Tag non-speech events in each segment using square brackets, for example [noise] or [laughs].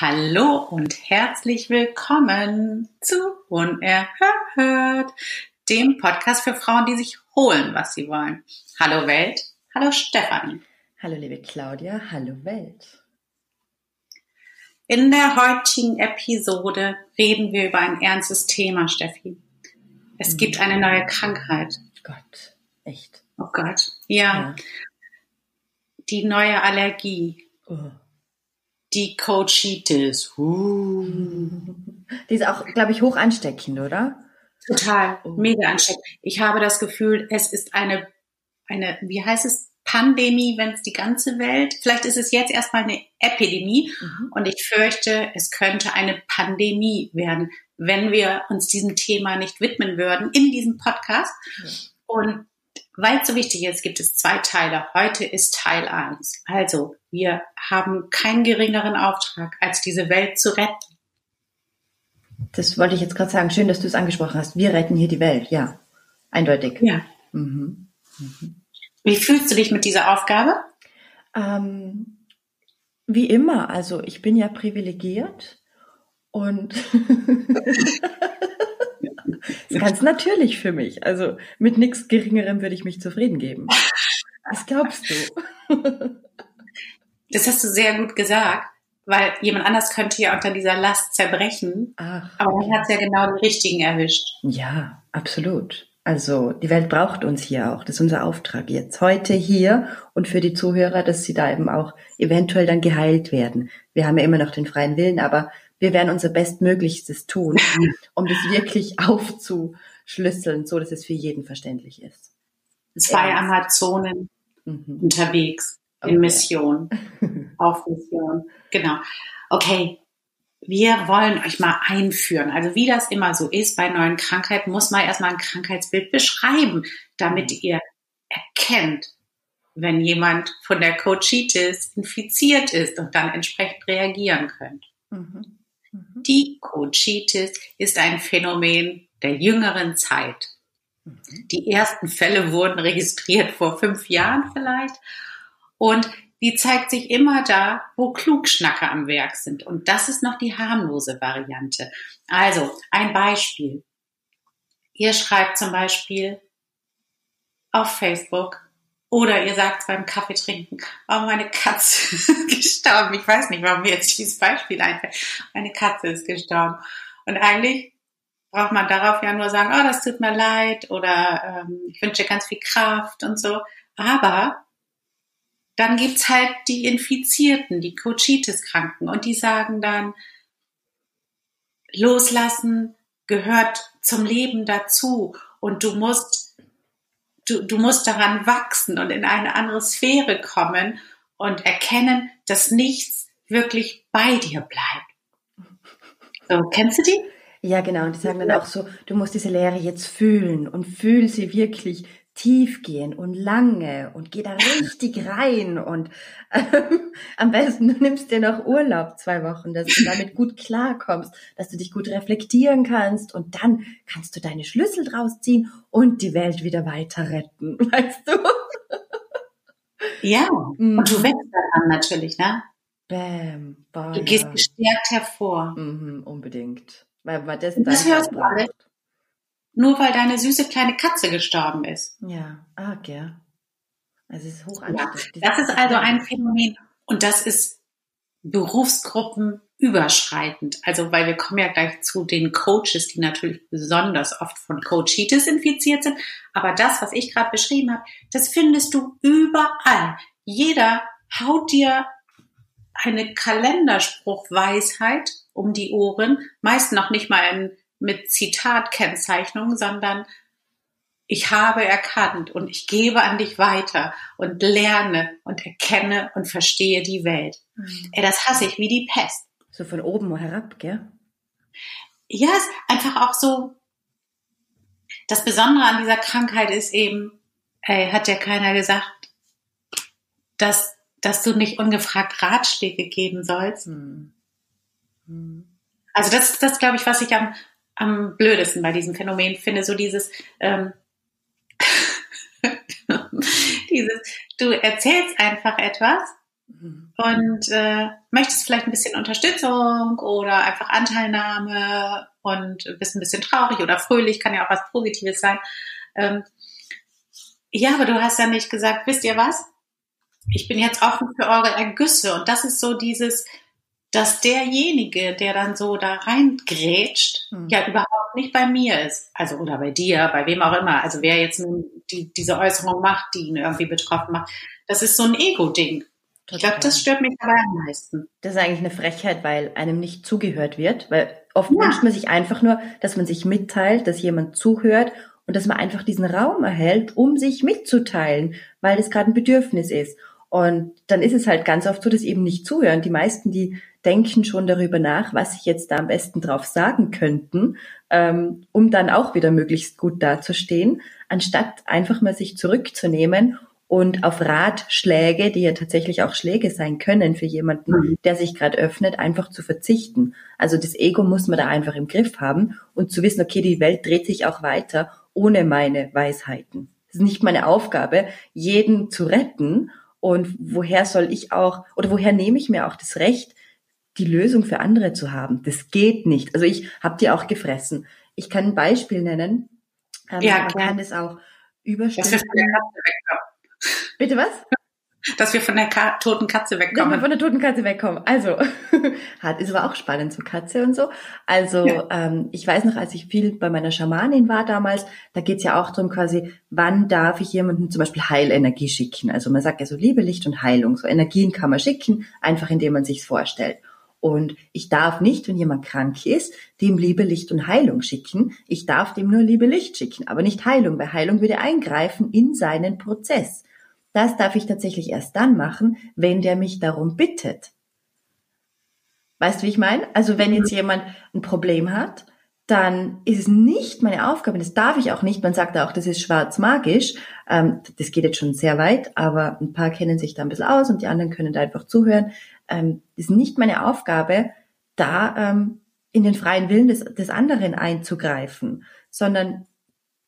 Hallo und herzlich willkommen zu Unerhört, dem Podcast für Frauen, die sich holen, was sie wollen. Hallo Welt, hallo Stefanie. Hallo liebe Claudia, hallo Welt. In der heutigen Episode reden wir über ein ernstes Thema, Steffi. Es mhm. gibt eine neue Krankheit. Gott, echt. Oh Gott, ja. ja. Die neue Allergie. Oh die Coachitis. Uh. Die ist auch, glaube ich, hoch ansteckend, oder? Total, oh. mega ansteckend. Ich habe das Gefühl, es ist eine, eine, wie heißt es, Pandemie, wenn es die ganze Welt, vielleicht ist es jetzt erstmal eine Epidemie mhm. und ich fürchte, es könnte eine Pandemie werden, wenn wir uns diesem Thema nicht widmen würden in diesem Podcast. Mhm. Und weil es so wichtig ist, gibt es zwei Teile. Heute ist Teil 1. Also, wir haben keinen geringeren Auftrag, als diese Welt zu retten. Das wollte ich jetzt gerade sagen. Schön, dass du es angesprochen hast. Wir retten hier die Welt, ja. Eindeutig. Ja. Mhm. Mhm. Wie fühlst du dich mit dieser Aufgabe? Ähm, wie immer. Also, ich bin ja privilegiert und [laughs] [laughs] ist ganz natürlich für mich. Also mit nichts Geringerem würde ich mich zufrieden geben. Was glaubst du? Das hast du sehr gut gesagt, weil jemand anders könnte ja unter dieser Last zerbrechen. Ach, aber dann hat es ja genau den richtigen erwischt. Ja, absolut. Also die Welt braucht uns hier auch. Das ist unser Auftrag jetzt heute hier und für die Zuhörer, dass sie da eben auch eventuell dann geheilt werden. Wir haben ja immer noch den freien Willen, aber wir werden unser Bestmöglichstes tun, [laughs] um das wirklich aufzuschlüsseln, so dass es für jeden verständlich ist. Zwei Amazonen mhm. unterwegs in okay. Mission, [laughs] auf Mission. Genau. Okay, wir wollen euch mal einführen. Also wie das immer so ist bei neuen Krankheiten, muss man erstmal ein Krankheitsbild beschreiben, damit mhm. ihr erkennt, wenn jemand von der Coachitis infiziert ist und dann entsprechend reagieren könnt. Mhm. Mhm. Die Coachitis ist ein Phänomen der jüngeren Zeit. Mhm. Die ersten Fälle wurden registriert vor fünf Jahren vielleicht. Und die zeigt sich immer da, wo Klugschnacker am Werk sind. Und das ist noch die harmlose Variante. Also, ein Beispiel. Ihr schreibt zum Beispiel auf Facebook, oder ihr sagt beim Kaffee trinken, oh, meine Katze [laughs] ist gestorben. Ich weiß nicht, warum mir jetzt dieses Beispiel einfällt. Meine Katze ist gestorben. Und eigentlich braucht man darauf ja nur sagen, oh, das tut mir leid oder ähm, ich wünsche ganz viel Kraft und so. Aber dann gibt's halt die Infizierten, die Cochitis-Kranken und die sagen dann, loslassen gehört zum Leben dazu und du musst du, du musst daran wachsen und in eine andere Sphäre kommen und erkennen, dass nichts wirklich bei dir bleibt. So, kennst du die? Ja, genau. Und die sagen dann auch so, du musst diese Lehre jetzt fühlen und fühl sie wirklich tief gehen und lange und geh da richtig [laughs] rein und ähm, am besten du nimmst dir noch Urlaub zwei Wochen, dass du damit gut klarkommst, dass du dich gut reflektieren kannst und dann kannst du deine Schlüssel draus ziehen und die Welt wieder weiter retten, [laughs] weißt du? Ja, mhm. und du wächst daran natürlich, ne? Bam, bam. Du gehst gestärkt hervor. Mhm, unbedingt. Weil, weil das, das hörst du alles nur weil deine süße kleine Katze gestorben ist. Ja, ah, ja. Also es ist hoch ja, Das ist also ein Phänomen und das ist Berufsgruppen überschreitend. Also, weil wir kommen ja gleich zu den Coaches, die natürlich besonders oft von Coachitis infiziert sind. Aber das, was ich gerade beschrieben habe, das findest du überall. Jeder haut dir eine Kalenderspruchweisheit um die Ohren, meist noch nicht mal in mit Zitatkennzeichnung, sondern ich habe erkannt und ich gebe an dich weiter und lerne und erkenne und verstehe die Welt. Mhm. Ey, das hasse ich wie die Pest. So von oben herab, gell? ja, es ist einfach auch so, das Besondere an dieser Krankheit ist eben, ey, hat ja keiner gesagt, dass, dass du nicht ungefragt Ratschläge geben sollst. Hm. Hm. Also das ist das, glaube ich, was ich am, am blödesten bei diesem Phänomen finde, so dieses, ähm, [laughs] dieses, du erzählst einfach etwas mhm. und äh, möchtest vielleicht ein bisschen Unterstützung oder einfach Anteilnahme und bist ein bisschen traurig oder fröhlich, kann ja auch was Positives sein. Ähm, ja, aber du hast ja nicht gesagt, wisst ihr was? Ich bin jetzt offen für eure Ergüsse und das ist so dieses, dass derjenige, der dann so da reingrätscht, hm. ja überhaupt nicht bei mir ist. Also, oder bei dir, bei wem auch immer. Also, wer jetzt die, diese Äußerung macht, die ihn irgendwie betroffen macht. Das ist so ein Ego-Ding. Ich glaube, das stört mich aber am meisten. Das ist eigentlich eine Frechheit, weil einem nicht zugehört wird, weil oft ja. wünscht man sich einfach nur, dass man sich mitteilt, dass jemand zuhört und dass man einfach diesen Raum erhält, um sich mitzuteilen, weil das gerade ein Bedürfnis ist. Und dann ist es halt ganz oft so, dass eben nicht zuhören. Die meisten, die denken schon darüber nach, was sie jetzt da am besten drauf sagen könnten, ähm, um dann auch wieder möglichst gut dazustehen, anstatt einfach mal sich zurückzunehmen und auf Ratschläge, die ja tatsächlich auch Schläge sein können für jemanden, mhm. der sich gerade öffnet, einfach zu verzichten. Also das Ego muss man da einfach im Griff haben und zu wissen, okay, die Welt dreht sich auch weiter ohne meine Weisheiten. Es ist nicht meine Aufgabe, jeden zu retten. Und woher soll ich auch, oder woher nehme ich mir auch das Recht, die Lösung für andere zu haben. Das geht nicht. Also ich habe die auch gefressen. Ich kann ein Beispiel nennen. Ähm, ja, klar. kann es auch überstellen. Bitte was? Dass wir von der Ka toten Katze wegkommen. Dass wir von der toten Katze wegkommen. Also, [laughs] hat, ist aber auch spannend, so Katze und so. Also, ja. ähm, ich weiß noch, als ich viel bei meiner Schamanin war damals, da geht's ja auch darum quasi, wann darf ich jemandem zum Beispiel Heilenergie schicken? Also man sagt ja so Liebe, Licht und Heilung. So Energien kann man schicken, einfach indem man sich's vorstellt. Und ich darf nicht, wenn jemand krank ist, dem Liebe, Licht und Heilung schicken. Ich darf dem nur Liebe, Licht schicken, aber nicht Heilung, weil Heilung würde eingreifen in seinen Prozess. Das darf ich tatsächlich erst dann machen, wenn der mich darum bittet. Weißt du, wie ich meine? Also wenn jetzt jemand ein Problem hat, dann ist es nicht meine Aufgabe, das darf ich auch nicht. Man sagt auch, das ist schwarz magisch. Ähm, das geht jetzt schon sehr weit, aber ein paar kennen sich da ein bisschen aus und die anderen können da einfach zuhören ähm, ist nicht meine Aufgabe, da ähm, in den freien Willen des, des anderen einzugreifen, sondern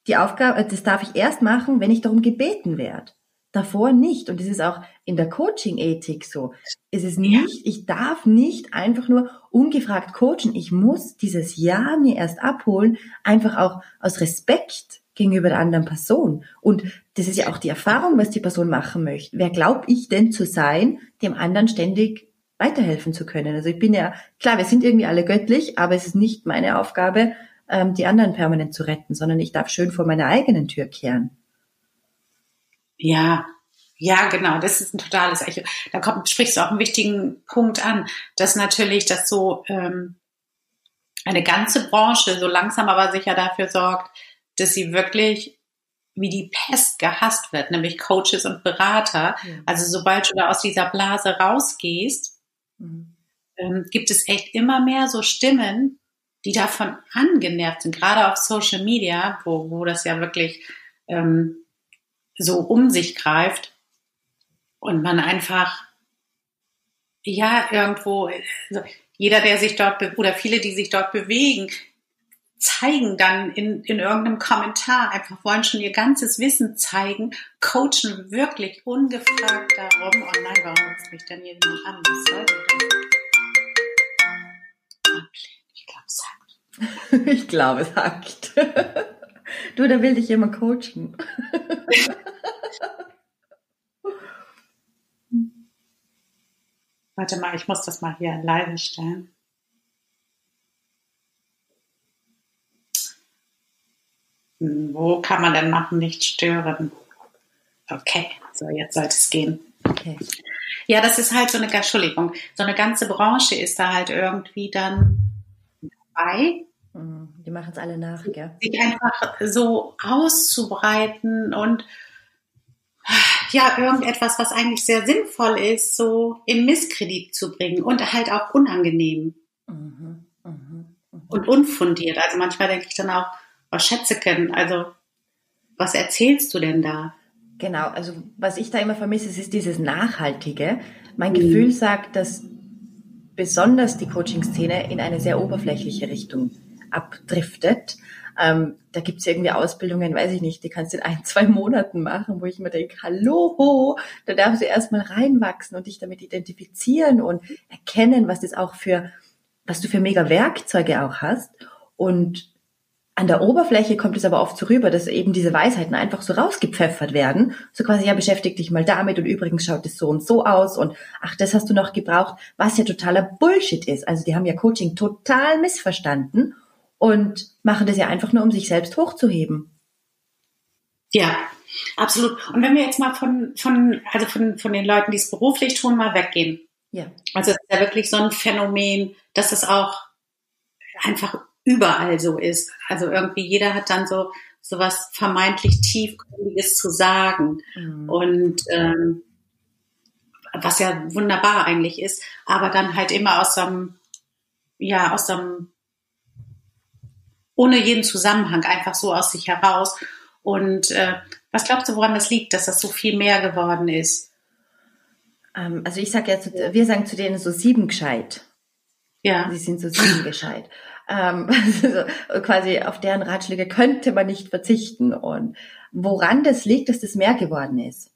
die Aufgabe, äh, das darf ich erst machen, wenn ich darum gebeten werde. Davor nicht. Und das ist auch in der Coaching-Ethik so. Es ist nicht, ich darf nicht einfach nur ungefragt coachen. Ich muss dieses Ja mir erst abholen, einfach auch aus Respekt gegenüber der anderen Person. Und das ist ja auch die Erfahrung, was die Person machen möchte. Wer glaube ich denn zu sein, dem anderen ständig weiterhelfen zu können. Also ich bin ja, klar, wir sind irgendwie alle göttlich, aber es ist nicht meine Aufgabe, ähm, die anderen permanent zu retten, sondern ich darf schön vor meiner eigenen Tür kehren. Ja, ja, genau, das ist ein totales Echo. Da kommt, sprichst du auch einen wichtigen Punkt an, dass natürlich das so ähm, eine ganze Branche so langsam aber sicher dafür sorgt, dass sie wirklich wie die Pest gehasst wird, nämlich Coaches und Berater. Ja. Also sobald du da aus dieser Blase rausgehst, Mhm. Ähm, gibt es echt immer mehr so Stimmen, die davon angenervt sind, gerade auf Social Media, wo, wo das ja wirklich ähm, so um sich greift und man einfach ja irgendwo also jeder, der sich dort oder viele, die sich dort bewegen, zeigen dann in, in irgendeinem Kommentar, einfach wollen schon ihr ganzes Wissen zeigen, coachen wirklich ungefragt darum, oh nein, warum ruft mich denn hier jemand an? Was soll denn [laughs] Ich glaube, es hackt. ich glaube, es hackt. Du, da will dich jemand coachen. [laughs] Warte mal, ich muss das mal hier leise stellen. Wo kann man denn machen, nicht stören? Okay, so jetzt sollte es gehen. Okay. Ja, das ist halt so eine, Entschuldigung, so eine ganze Branche ist da halt irgendwie dann dabei. Mhm, die machen es alle nach, gell? Sich einfach so auszubreiten und ja, irgendetwas, was eigentlich sehr sinnvoll ist, so in Misskredit zu bringen und halt auch unangenehm. Mhm. und unfundiert. Also manchmal denke ich dann auch, was Schätzeken, also was erzählst du denn da? Genau, also was ich da immer vermisse, ist dieses Nachhaltige. Mein mhm. Gefühl sagt, dass besonders die Coaching-Szene in eine sehr oberflächliche Richtung abdriftet. Ähm, da gibt's irgendwie Ausbildungen, weiß ich nicht, die kannst du in ein, [laughs] zwei Monaten machen, wo ich mir denke, hallo, da darfst du erstmal reinwachsen und dich damit identifizieren und erkennen, was das auch für, was du für mega Werkzeuge auch hast. Und an der Oberfläche kommt es aber oft so rüber, dass eben diese Weisheiten einfach so rausgepfeffert werden. So quasi, ja, beschäftig dich mal damit und übrigens schaut es so und so aus und ach, das hast du noch gebraucht, was ja totaler Bullshit ist. Also die haben ja Coaching total missverstanden und machen das ja einfach nur, um sich selbst hochzuheben. Ja, absolut. Und wenn wir jetzt mal von, von, also von, von den Leuten, die es beruflich tun, mal weggehen. Ja. Also es ist ja wirklich so ein Phänomen, dass es auch einfach überall so ist. Also irgendwie jeder hat dann so was vermeintlich tiefgründiges zu sagen mhm. und ähm, was ja wunderbar eigentlich ist, aber dann halt immer aus so einem ja aus so einem ohne jeden Zusammenhang, einfach so aus sich heraus. Und äh, was glaubst du, woran das liegt, dass das so viel mehr geworden ist? Ähm, also ich sage ja, zu, wir sagen zu denen so sieben gescheit. Ja. Sie sind so sieben [laughs] gescheit. Ähm, [laughs] also quasi auf deren Ratschläge könnte man nicht verzichten. Und woran das liegt, dass das mehr geworden ist?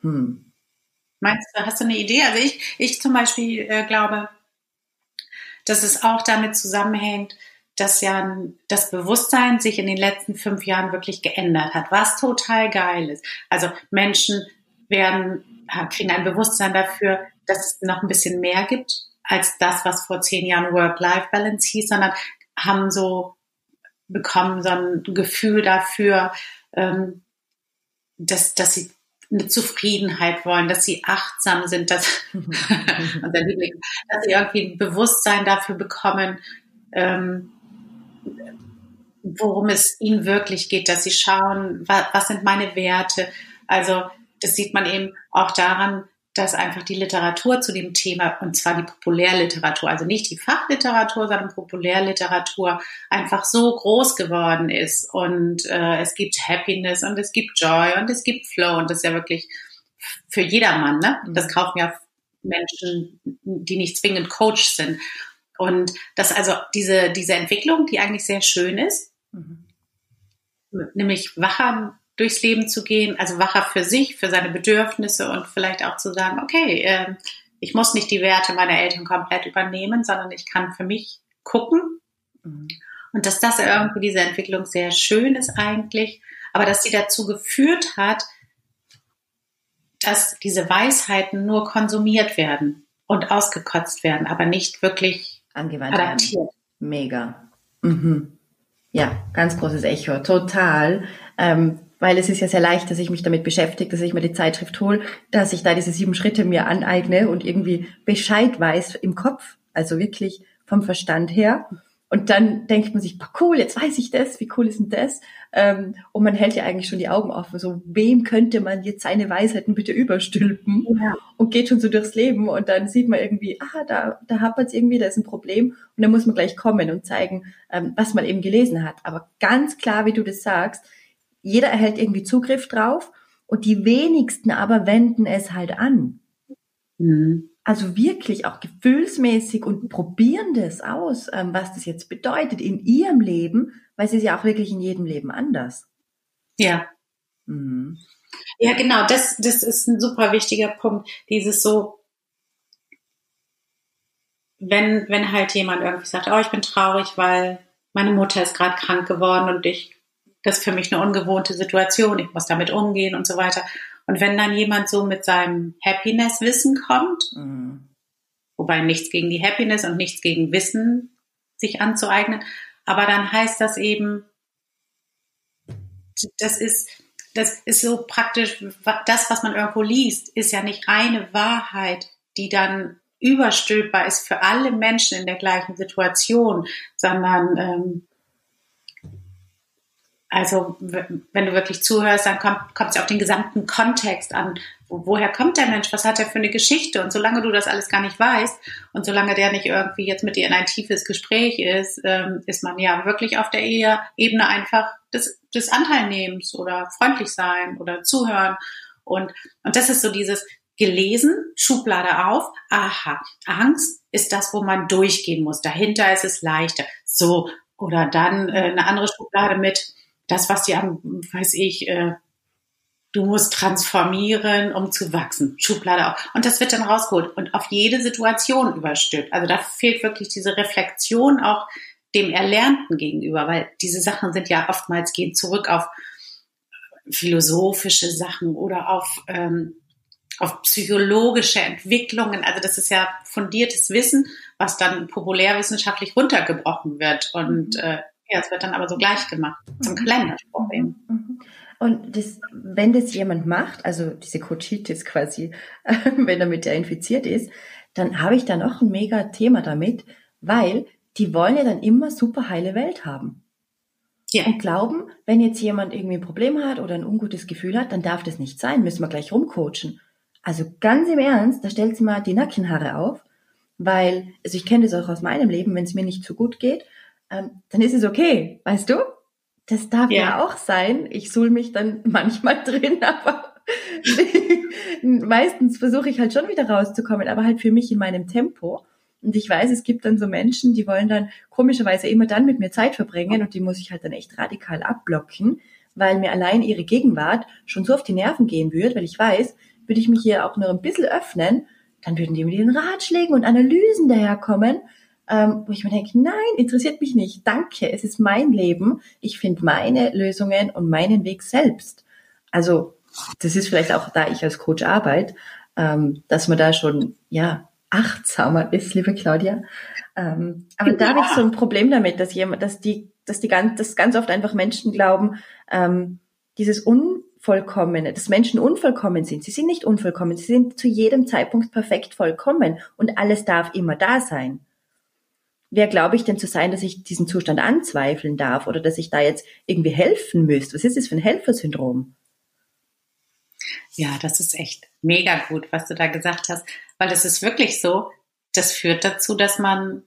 Hm. Meinst du, hast du eine Idee? Also ich, ich zum Beispiel äh, glaube, dass es auch damit zusammenhängt, dass ja das Bewusstsein sich in den letzten fünf Jahren wirklich geändert hat, was total geil ist. Also Menschen werden, kriegen ein Bewusstsein dafür, dass es noch ein bisschen mehr gibt als das, was vor zehn Jahren Work-Life-Balance hieß, sondern haben so bekommen so ein Gefühl dafür, ähm, dass, dass sie eine Zufriedenheit wollen, dass sie achtsam sind, dass, [laughs] dass sie irgendwie ein Bewusstsein dafür bekommen, ähm, worum es ihnen wirklich geht, dass sie schauen, was, was sind meine Werte. Also das sieht man eben auch daran, dass einfach die Literatur zu dem Thema, und zwar die Populärliteratur, also nicht die Fachliteratur, sondern Populärliteratur, einfach so groß geworden ist. Und äh, es gibt Happiness und es gibt Joy und es gibt Flow und das ist ja wirklich für jedermann. Ne? Mhm. Das kaufen ja Menschen, die nicht zwingend Coach sind. Und das also diese, diese Entwicklung, die eigentlich sehr schön ist, mhm. nämlich wacher durchs Leben zu gehen, also wacher für sich, für seine Bedürfnisse und vielleicht auch zu sagen, okay, äh, ich muss nicht die Werte meiner Eltern komplett übernehmen, sondern ich kann für mich gucken. Mhm. Und dass das irgendwie diese Entwicklung sehr schön ist eigentlich, aber dass sie dazu geführt hat, dass diese Weisheiten nur konsumiert werden und ausgekotzt werden, aber nicht wirklich angewandt adaptiert. Mega. Mhm. Ja, ganz großes Echo, total. Ähm, weil es ist ja sehr leicht, dass ich mich damit beschäftige, dass ich mir die Zeitschrift hole, dass ich da diese sieben Schritte mir aneigne und irgendwie Bescheid weiß im Kopf, also wirklich vom Verstand her. Und dann denkt man sich, cool, jetzt weiß ich das, wie cool ist denn das? Ähm, und man hält ja eigentlich schon die Augen offen, so wem könnte man jetzt seine Weisheiten bitte überstülpen? Ja. Und geht schon so durchs Leben und dann sieht man irgendwie, ah, da, da hat man es irgendwie, da ist ein Problem und dann muss man gleich kommen und zeigen, ähm, was man eben gelesen hat. Aber ganz klar, wie du das sagst, jeder erhält irgendwie Zugriff drauf und die wenigsten aber wenden es halt an. Mhm. Also wirklich auch gefühlsmäßig und probieren das aus, ähm, was das jetzt bedeutet in ihrem Leben, weil es ist ja auch wirklich in jedem Leben anders. Ja. Mhm. Ja, genau, das, das ist ein super wichtiger Punkt. Dieses so, wenn, wenn halt jemand irgendwie sagt, oh, ich bin traurig, weil meine Mutter ist gerade krank geworden und ich das ist für mich eine ungewohnte Situation, ich muss damit umgehen und so weiter. Und wenn dann jemand so mit seinem Happiness-Wissen kommt, mhm. wobei nichts gegen die Happiness und nichts gegen Wissen sich anzueignen, aber dann heißt das eben, das ist, das ist so praktisch, das, was man irgendwo liest, ist ja nicht eine Wahrheit, die dann überstülpbar ist für alle Menschen in der gleichen Situation, sondern ähm, Also wenn du wirklich zuhörst, dann kommt es auf den gesamten Kontext an. Woher kommt der Mensch? Was hat er für eine Geschichte? Und solange du das alles gar nicht weißt und solange der nicht irgendwie jetzt mit dir in ein tiefes Gespräch ist, ähm, ist man ja wirklich auf der Ebene einfach des, des Anteilnehmens oder freundlich sein oder zuhören. Und, und das ist so dieses gelesen, Schublade auf, aha, Angst ist das, wo man durchgehen muss. Dahinter ist es leichter. So, oder dann äh, eine andere Schublade mit, das, was dir am, weiß ich, äh, du musst transformieren, um zu wachsen. Schublade auch. Und das wird dann rausgeholt und auf jede Situation überstülpt. Also da fehlt wirklich diese Reflexion auch dem Erlernten gegenüber, weil diese Sachen sind ja oftmals gehen zurück auf philosophische Sachen oder auf, ähm, auf psychologische Entwicklungen. Also das ist ja fundiertes Wissen, was dann populärwissenschaftlich runtergebrochen wird. Und äh, ja, es wird dann aber so gleich gemacht, zum mhm. Kalenderspruch eben. Mhm. Und das, wenn das jemand macht, also diese Cochitis quasi, [laughs] wenn er mit der infiziert ist, dann habe ich dann auch ein mega Thema damit, weil die wollen ja dann immer super heile Welt haben. Ja. Und glauben, wenn jetzt jemand irgendwie ein Problem hat oder ein ungutes Gefühl hat, dann darf das nicht sein, müssen wir gleich rumcoachen. Also ganz im Ernst, da stellt sie mal die Nackenhaare auf, weil, also ich kenne das auch aus meinem Leben, wenn es mir nicht so gut geht, ähm, dann ist es okay, weißt du? Das darf ja, ja auch sein. Ich suhl mich dann [laughs] manchmal drin, [laughs] aber meistens versuche ich halt schon wieder rauszukommen, aber halt für mich in meinem Tempo. Und ich weiß, es gibt dann so Menschen, die wollen dann komischerweise immer dann mit mir Zeit verbringen und die muss ich halt dann echt radikal abblocken, weil mir allein ihre Gegenwart schon so auf die Nerven gehen würde, weil ich weiß, würde ich mich hier auch nur ein bisschen öffnen, dann würden die mit ihren Ratschlägen und Analysen daherkommen ähm, wo ich mir denke, nein, interessiert mich nicht. Danke, es ist mein Leben. Ich finde meine Lösungen und meinen Weg selbst. Also das ist vielleicht auch, da ich als Coach arbeite, ähm, dass man da schon ja achtsamer ist, liebe Claudia. Ähm, aber ja. da habe ich so ein Problem damit, dass jemand, dass die, dass die ganz, dass ganz oft einfach Menschen glauben, dieses Unvollkommene, dass Menschen unvollkommen sind. Sie sind nicht unvollkommen, sie sind zu jedem Zeitpunkt perfekt vollkommen und alles darf immer da sein wer glaube ich denn zu sein, dass ich diesen Zustand anzweifeln darf oder dass ich da jetzt irgendwie helfen müsste? Was ist das für ein Helfersyndrom? Ja, das ist echt mega gut, was du da gesagt hast, weil es ist wirklich so, das führt dazu, dass man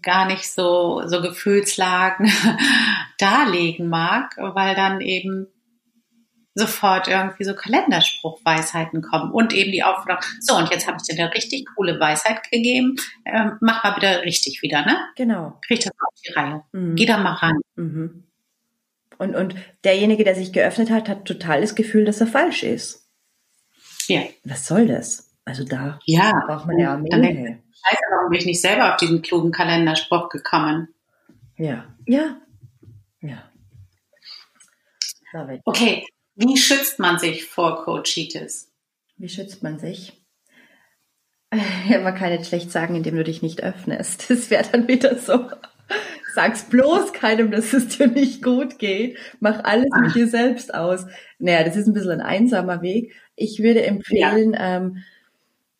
gar nicht so, so Gefühlslagen [laughs] darlegen mag, weil dann eben sofort irgendwie so Kalenderspruchweisheiten kommen und eben die Aufforderung, so und jetzt habe ich dir eine richtig coole Weisheit gegeben, ähm, mach mal wieder richtig wieder, ne? Genau. Krieg das auf die Reihe. Mhm. Geh da mal ran. Mhm. Und, und derjenige, der sich geöffnet hat, hat total das Gefühl, dass er falsch ist. Ja. Was soll das? Also da ja. braucht man ja mehr. Scheiße, warum bin ich nicht selber auf diesen klugen Kalenderspruch gekommen? Ja. Ja. Ja. Okay, wie schützt man sich vor Coachitis? Wie schützt man sich? Ja, man kann jetzt schlecht sagen, indem du dich nicht öffnest. [laughs] Das wäre dann wieder so. Sag's bloß keinem, dass es dir nicht gut geht. Mach alles Ach. mit dir selbst aus. Naja, das ist ein bisschen ein einsamer Weg. Ich würde empfehlen, ja. ähm,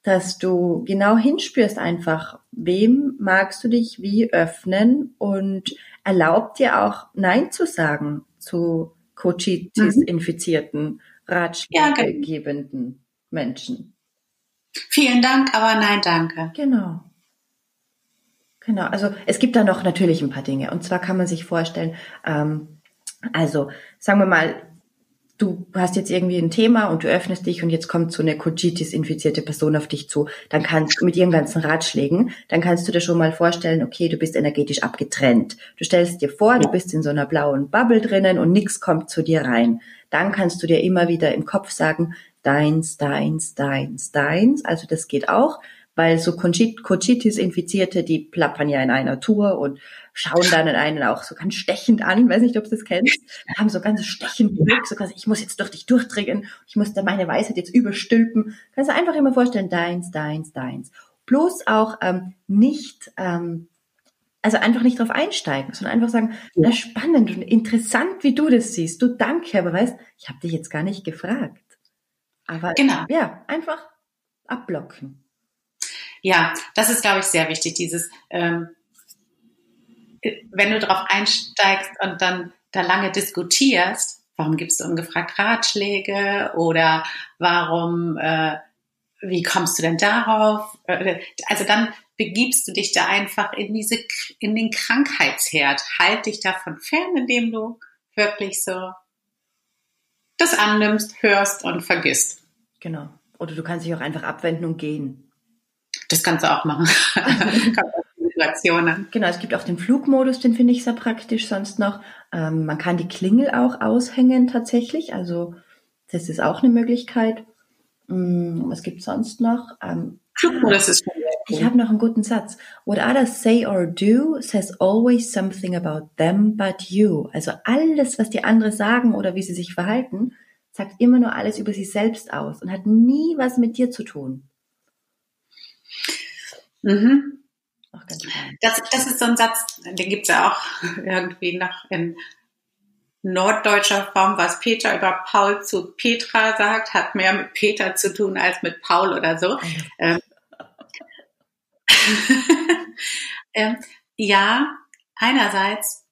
dass du genau hinspürst einfach, wem magst du dich wie öffnen und erlaubt dir auch Nein zu sagen zu Cochitis-infizierten, mhm. ratschlaggebenden ja, Menschen. Vielen Dank, aber nein, danke. Genau. Genau, also es gibt da noch natürlich ein paar Dinge. Und zwar kann man sich vorstellen, ähm, also sagen wir mal, du hast jetzt irgendwie ein Thema und du öffnest dich und jetzt kommt so eine Cogitis-infizierte Person auf dich zu, dann kannst du mit ihren ganzen Ratschlägen, dann kannst du dir schon mal vorstellen, okay, du bist energetisch abgetrennt. Du stellst dir vor, du bist in so einer blauen Bubble drinnen und nichts kommt zu dir rein. Dann kannst du dir immer wieder im Kopf sagen, deins, deins, deins, deins. Also das geht auch weil so Cochitis-Infizierte, die plappern ja in einer Tour und schauen dann in einen auch so ganz stechend an, weiß nicht, ob du das kennst, haben so ganz stechend Blick, so ganz, ich muss jetzt durch dich durchdringen, ich muss da meine Weisheit jetzt überstülpen. Kannst du einfach immer vorstellen, deins, deins, deins. Bloß auch ähm, nicht, ähm, also einfach nicht drauf einsteigen, sondern einfach sagen, ja. na spannend und interessant, wie du das siehst. Du danke, aber weißt, ich habe dich jetzt gar nicht gefragt. Aber genau. ja, einfach abblocken. Ja, das ist, glaube ich, sehr wichtig, dieses, ähm, wenn du darauf einsteigst und dann da lange diskutierst, warum gibst du ungefragt Ratschläge oder warum, äh, wie kommst du denn darauf? Äh, also dann begibst du dich da einfach in diese, in den Krankheitsherd. Halt dich davon fern, indem du wirklich so das annimmst, hörst und vergisst. Genau. Oder du kannst dich auch einfach abwenden und gehen. Das kannst du auch machen. [laughs] Situationen. Genau, es gibt auch den Flugmodus, den finde ich sehr praktisch sonst noch. Ähm, man kann die Klingel auch aushängen tatsächlich, also das ist auch eine Möglichkeit. Ähm, was gibt sonst noch? Ähm, Flugmodus ist cool. Ich habe noch einen guten Satz. What others say or do says always something about them but you. Also alles, was die anderen sagen oder wie sie sich verhalten, sagt immer nur alles über sie selbst aus und hat nie was mit dir zu tun. Mhm. Das, das ist so ein Satz, den gibt es ja auch [laughs] irgendwie noch in norddeutscher Form, was Peter über Paul zu Petra sagt, hat mehr mit Peter zu tun als mit Paul oder so. Ähm, [laughs] ähm, ja, einerseits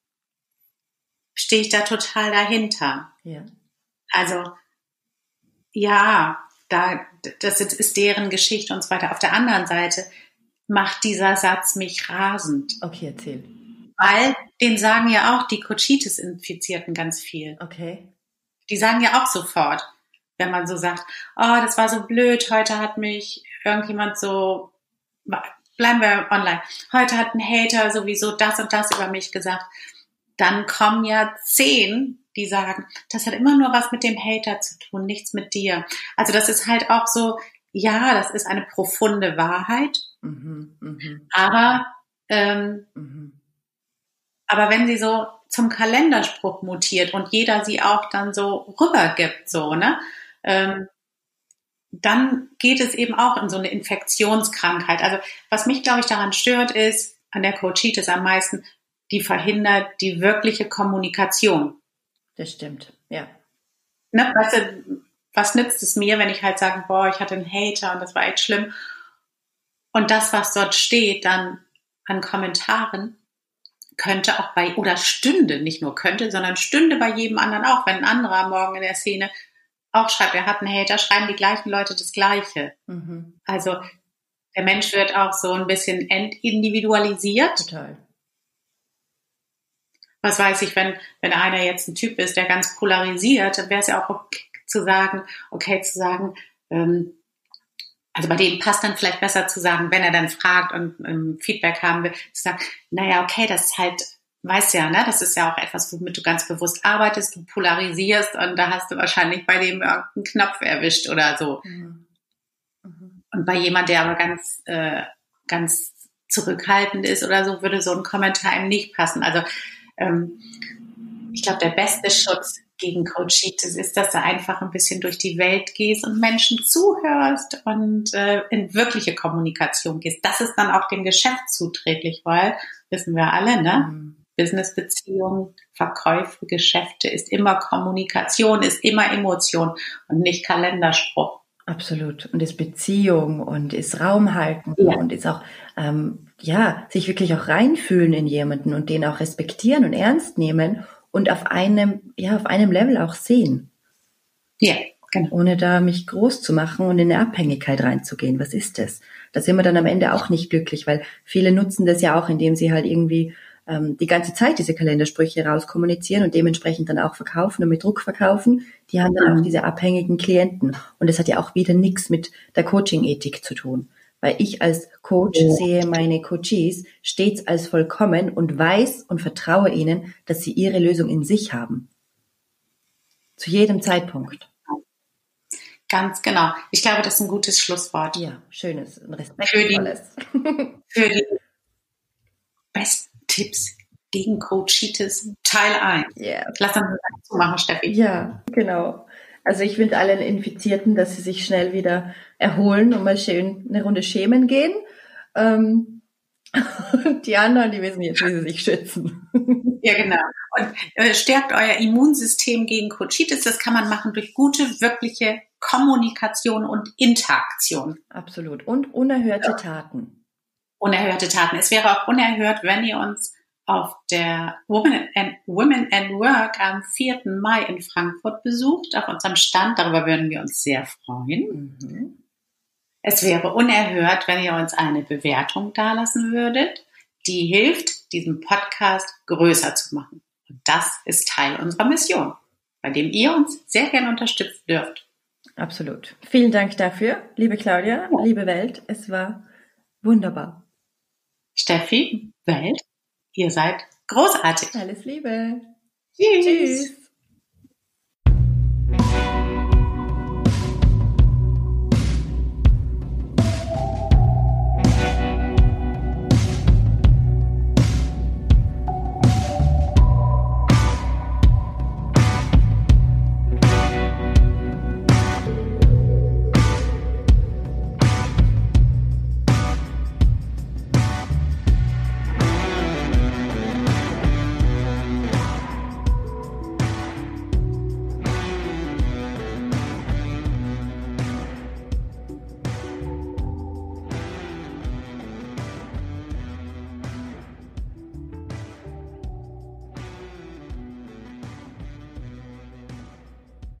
stehe ich da total dahinter. Ja. Also, ja, da, das ist deren Geschichte und so weiter. Auf der anderen Seite macht dieser Satz mich rasend. Okay, erzähl. Weil den sagen ja auch die Cochitis-Infizierten ganz viel. Okay. Die sagen ja auch sofort, wenn man so sagt, oh, das war so blöd, heute hat mich irgendjemand so, bleiben wir online, heute hat ein Hater sowieso das und das über mich gesagt. Dann kommen ja zehn, die sagen, das hat immer nur was mit dem Hater zu tun, nichts mit dir. Also das ist halt auch so, ja, das ist eine profunde Wahrheit, mhm, mh. aber ähm, mhm. aber wenn sie so zum Kalenderspruch mutiert und jeder sie auch dann so rübergibt, so ne, ähm, dann geht es eben auch in so eine Infektionskrankheit. Also was mich, glaube ich, daran stört, ist an der Coachitis am meisten, die verhindert die wirkliche Kommunikation. Das stimmt, ja. Ne, weißt du, was nützt es mir, wenn ich halt sage, boah, ich hatte einen Hater und das war echt schlimm. Und das, was dort steht, dann an Kommentaren, könnte auch bei, oder stünde, nicht nur könnte, sondern stünde bei jedem anderen auch, wenn ein anderer morgen in der Szene auch schreibt, er hat einen Hater, schreiben die gleichen Leute das Gleiche. Mhm. Also der Mensch wird auch so ein bisschen entindividualisiert. Total. Was weiß ich, wenn, wenn einer jetzt ein Typ ist, der ganz polarisiert, dann wäre es ja auch okay, zu sagen, okay, zu sagen, ähm, also bei dem passt dann vielleicht besser zu sagen, wenn er dann fragt und ähm, Feedback haben will, zu sagen, naja, okay, das ist halt, weißt ja, ne, das ist ja auch etwas, womit du ganz bewusst arbeitest, du polarisierst und da hast du wahrscheinlich bei dem irgendeinen Knopf erwischt oder so. Mhm. Mhm. Und bei jemand, der aber ganz, äh, ganz zurückhaltend ist oder so, würde so ein Kommentar ihm nicht passen. Also ähm, ich glaube, der beste Schutz gegen Coachitis ist, dass du einfach ein bisschen durch die Welt gehst und Menschen zuhörst und äh, in wirkliche Kommunikation gehst. Das ist dann auch dem Geschäft zuträglich, weil, wissen wir alle, ne? Mhm. Businessbeziehungen, Verkäufe, Geschäfte ist immer Kommunikation, ist immer Emotion und nicht Kalenderspruch. Absolut. Und ist Beziehung und ist Raum halten ja. und ist auch, ähm, ja, sich wirklich auch reinfühlen in jemanden und den auch respektieren und ernst nehmen und auf einem, ja, auf einem Level auch sehen. Ja, genau. Ohne da mich groß zu machen und in eine Abhängigkeit reinzugehen. Was ist das? Da sind wir dann am Ende auch nicht glücklich, weil viele nutzen das ja auch, indem sie halt irgendwie ähm, die ganze Zeit diese Kalendersprüche rauskommunizieren und dementsprechend dann auch verkaufen und mit Druck verkaufen. Die haben dann mhm. auch diese abhängigen Klienten. Und das hat ja auch wieder nichts mit der Coaching-Ethik zu tun weil ich als Coach sehe meine Coaches stets als vollkommen und weiß und vertraue ihnen, dass sie ihre Lösung in sich haben. Zu jedem Zeitpunkt. Ganz genau. Ich glaube, das ist ein gutes Schlusswort. Ja, schönes und respektvolles. Für die, [laughs] für die besten Tipps gegen Coachitis Teil 1. Yeah. Lass uns das machen, Steffi. Ja, genau. Also ich wünsche allen Infizierten, dass sie sich schnell wieder erholen und mal schön eine Runde schämen gehen. Ähm, und [laughs] die anderen, die wissen jetzt, wie sie sich schützen. [laughs] Ja, genau. Und äh, stärkt euer Immunsystem gegen Cochitis. Das kann man machen durch gute, wirkliche Kommunikation und Interaktion. Absolut. Und unerhörte ja. Taten. Unerhörte Taten. Es wäre auch unerhört, wenn ihr uns auf der Women and, Women and Work am 4. Mai in Frankfurt besucht, auf unserem Stand. Darüber würden wir uns sehr freuen. Mhm. Es wäre unerhört, wenn ihr uns eine Bewertung dalassen würdet, die hilft, diesen Podcast größer zu machen. Und das ist Teil unserer Mission, bei dem ihr uns sehr gerne unterstützen dürft. Absolut. Vielen Dank dafür, liebe Claudia, ja. liebe Welt. Es war wunderbar. Steffi, Welt, ihr seid großartig. Alles Liebe. Tschüss. Tschüss.